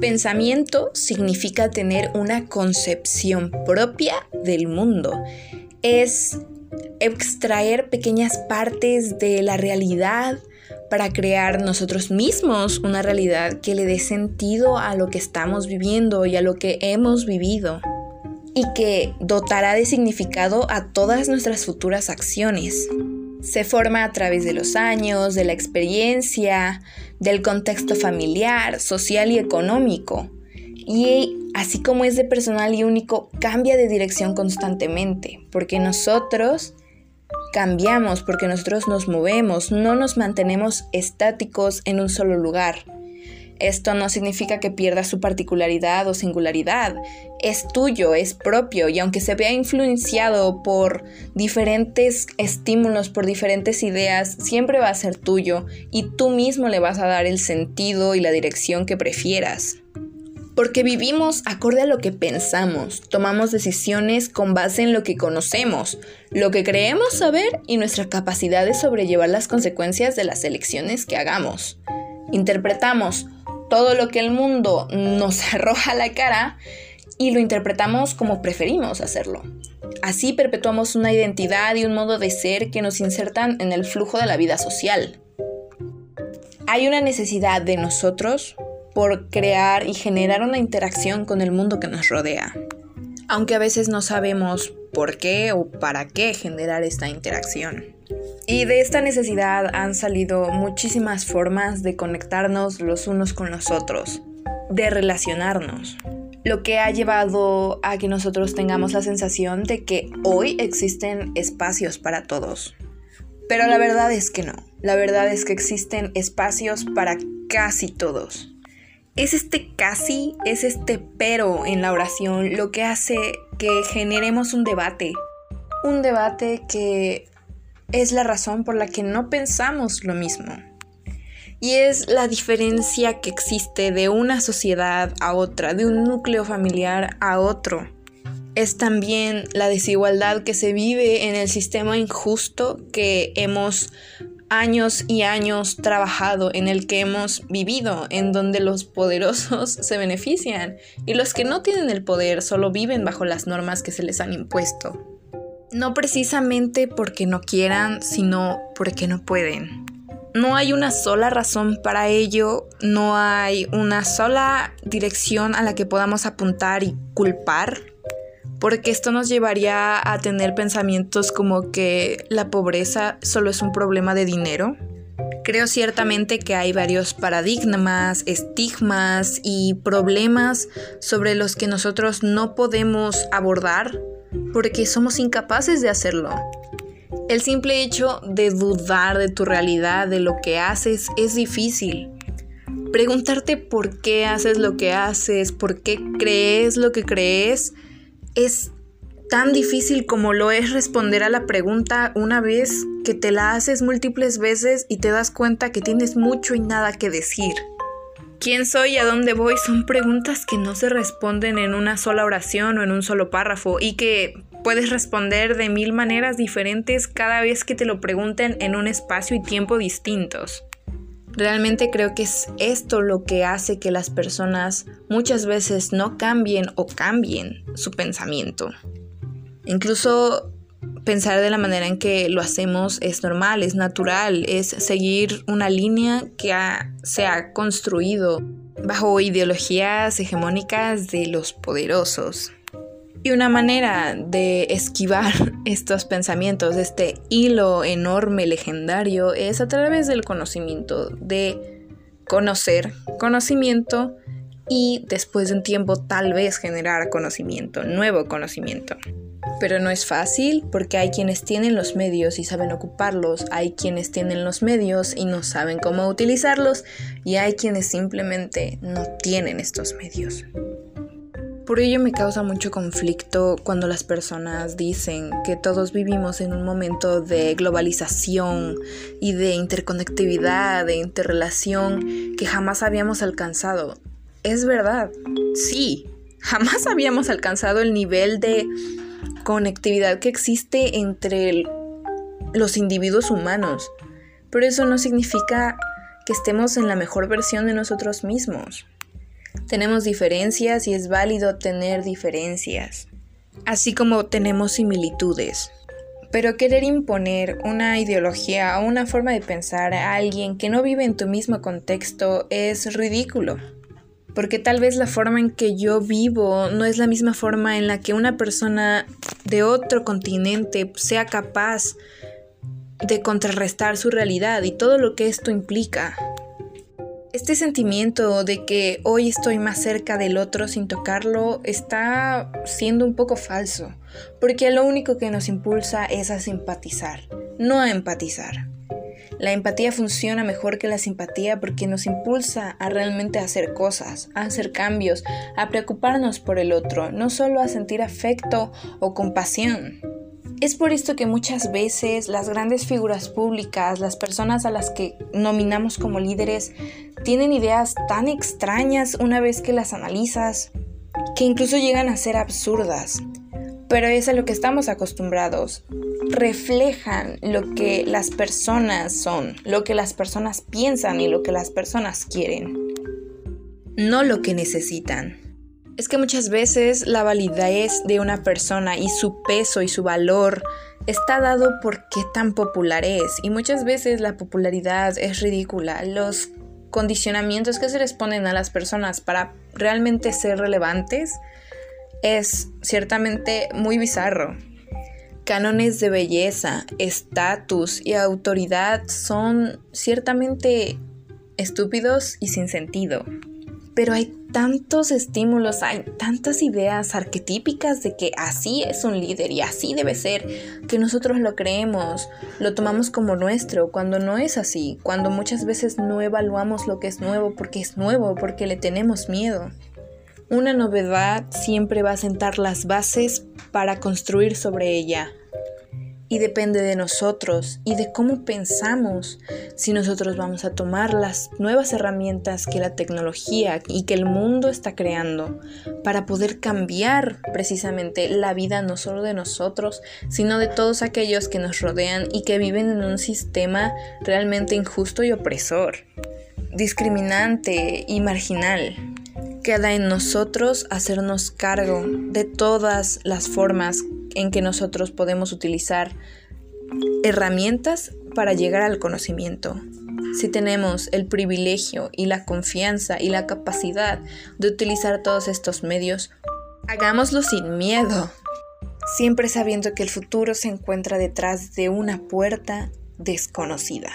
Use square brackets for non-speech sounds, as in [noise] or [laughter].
Pensamiento significa tener una concepción propia del mundo. Es extraer pequeñas partes de la realidad para crear nosotros mismos una realidad que le dé sentido a lo que estamos viviendo y a lo que hemos vivido y que dotará de significado a todas nuestras futuras acciones. Se forma a través de los años, de la experiencia, del contexto familiar, social y económico. Y así como es de personal y único, cambia de dirección constantemente, porque nosotros cambiamos, porque nosotros nos movemos, no nos mantenemos estáticos en un solo lugar. Esto no significa que pierda su particularidad o singularidad. Es tuyo, es propio y aunque se vea influenciado por diferentes estímulos, por diferentes ideas, siempre va a ser tuyo y tú mismo le vas a dar el sentido y la dirección que prefieras. Porque vivimos acorde a lo que pensamos, tomamos decisiones con base en lo que conocemos, lo que creemos saber y nuestra capacidad de sobrellevar las consecuencias de las elecciones que hagamos. Interpretamos todo lo que el mundo nos [laughs] arroja a la cara y lo interpretamos como preferimos hacerlo. Así perpetuamos una identidad y un modo de ser que nos insertan en el flujo de la vida social. Hay una necesidad de nosotros por crear y generar una interacción con el mundo que nos rodea, aunque a veces no sabemos por qué o para qué generar esta interacción. Y de esta necesidad han salido muchísimas formas de conectarnos los unos con los otros, de relacionarnos, lo que ha llevado a que nosotros tengamos la sensación de que hoy existen espacios para todos. Pero la verdad es que no, la verdad es que existen espacios para casi todos. Es este casi, es este pero en la oración lo que hace que generemos un debate. Un debate que es la razón por la que no pensamos lo mismo. Y es la diferencia que existe de una sociedad a otra, de un núcleo familiar a otro. Es también la desigualdad que se vive en el sistema injusto que hemos años y años trabajado, en el que hemos vivido, en donde los poderosos [laughs] se benefician y los que no tienen el poder solo viven bajo las normas que se les han impuesto. No precisamente porque no quieran, sino porque no pueden. No hay una sola razón para ello, no hay una sola dirección a la que podamos apuntar y culpar, porque esto nos llevaría a tener pensamientos como que la pobreza solo es un problema de dinero. Creo ciertamente que hay varios paradigmas, estigmas y problemas sobre los que nosotros no podemos abordar porque somos incapaces de hacerlo. El simple hecho de dudar de tu realidad, de lo que haces, es difícil. Preguntarte por qué haces lo que haces, por qué crees lo que crees, es tan difícil como lo es responder a la pregunta una vez que te la haces múltiples veces y te das cuenta que tienes mucho y nada que decir. ¿Quién soy y a dónde voy? Son preguntas que no se responden en una sola oración o en un solo párrafo y que puedes responder de mil maneras diferentes cada vez que te lo pregunten en un espacio y tiempo distintos. Realmente creo que es esto lo que hace que las personas muchas veces no cambien o cambien su pensamiento. Incluso pensar de la manera en que lo hacemos es normal, es natural, es seguir una línea que se ha construido bajo ideologías hegemónicas de los poderosos. Y una manera de esquivar [laughs] estos pensamientos, este hilo enorme, legendario, es a través del conocimiento, de conocer conocimiento y después de un tiempo tal vez generar conocimiento, nuevo conocimiento. Pero no es fácil porque hay quienes tienen los medios y saben ocuparlos, hay quienes tienen los medios y no saben cómo utilizarlos y hay quienes simplemente no tienen estos medios. Por ello me causa mucho conflicto cuando las personas dicen que todos vivimos en un momento de globalización y de interconectividad, de interrelación que jamás habíamos alcanzado. Es verdad, sí, jamás habíamos alcanzado el nivel de conectividad que existe entre los individuos humanos, pero eso no significa que estemos en la mejor versión de nosotros mismos. Tenemos diferencias y es válido tener diferencias, así como tenemos similitudes. Pero querer imponer una ideología o una forma de pensar a alguien que no vive en tu mismo contexto es ridículo. Porque tal vez la forma en que yo vivo no es la misma forma en la que una persona de otro continente sea capaz de contrarrestar su realidad y todo lo que esto implica. Este sentimiento de que hoy estoy más cerca del otro sin tocarlo está siendo un poco falso, porque lo único que nos impulsa es a simpatizar, no a empatizar. La empatía funciona mejor que la simpatía porque nos impulsa a realmente hacer cosas, a hacer cambios, a preocuparnos por el otro, no solo a sentir afecto o compasión. Es por esto que muchas veces las grandes figuras públicas, las personas a las que nominamos como líderes, tienen ideas tan extrañas una vez que las analizas, que incluso llegan a ser absurdas. Pero es a lo que estamos acostumbrados. Reflejan lo que las personas son, lo que las personas piensan y lo que las personas quieren, no lo que necesitan. Es que muchas veces la validez de una persona y su peso y su valor está dado por qué tan popular es. Y muchas veces la popularidad es ridícula. Los condicionamientos que se les ponen a las personas para realmente ser relevantes es ciertamente muy bizarro. Cánones de belleza, estatus y autoridad son ciertamente estúpidos y sin sentido. Pero hay tantos estímulos, hay tantas ideas arquetípicas de que así es un líder y así debe ser, que nosotros lo creemos, lo tomamos como nuestro, cuando no es así, cuando muchas veces no evaluamos lo que es nuevo porque es nuevo, porque le tenemos miedo. Una novedad siempre va a sentar las bases para construir sobre ella, y depende de nosotros y de cómo pensamos si nosotros vamos a tomar las nuevas herramientas que la tecnología y que el mundo está creando para poder cambiar precisamente la vida no solo de nosotros, sino de todos aquellos que nos rodean y que viven en un sistema realmente injusto y opresor, discriminante y marginal. Queda en nosotros hacernos cargo de todas las formas en que nosotros podemos utilizar herramientas para llegar al conocimiento. Si tenemos el privilegio y la confianza y la capacidad de utilizar todos estos medios, hagámoslo sin miedo, siempre sabiendo que el futuro se encuentra detrás de una puerta desconocida.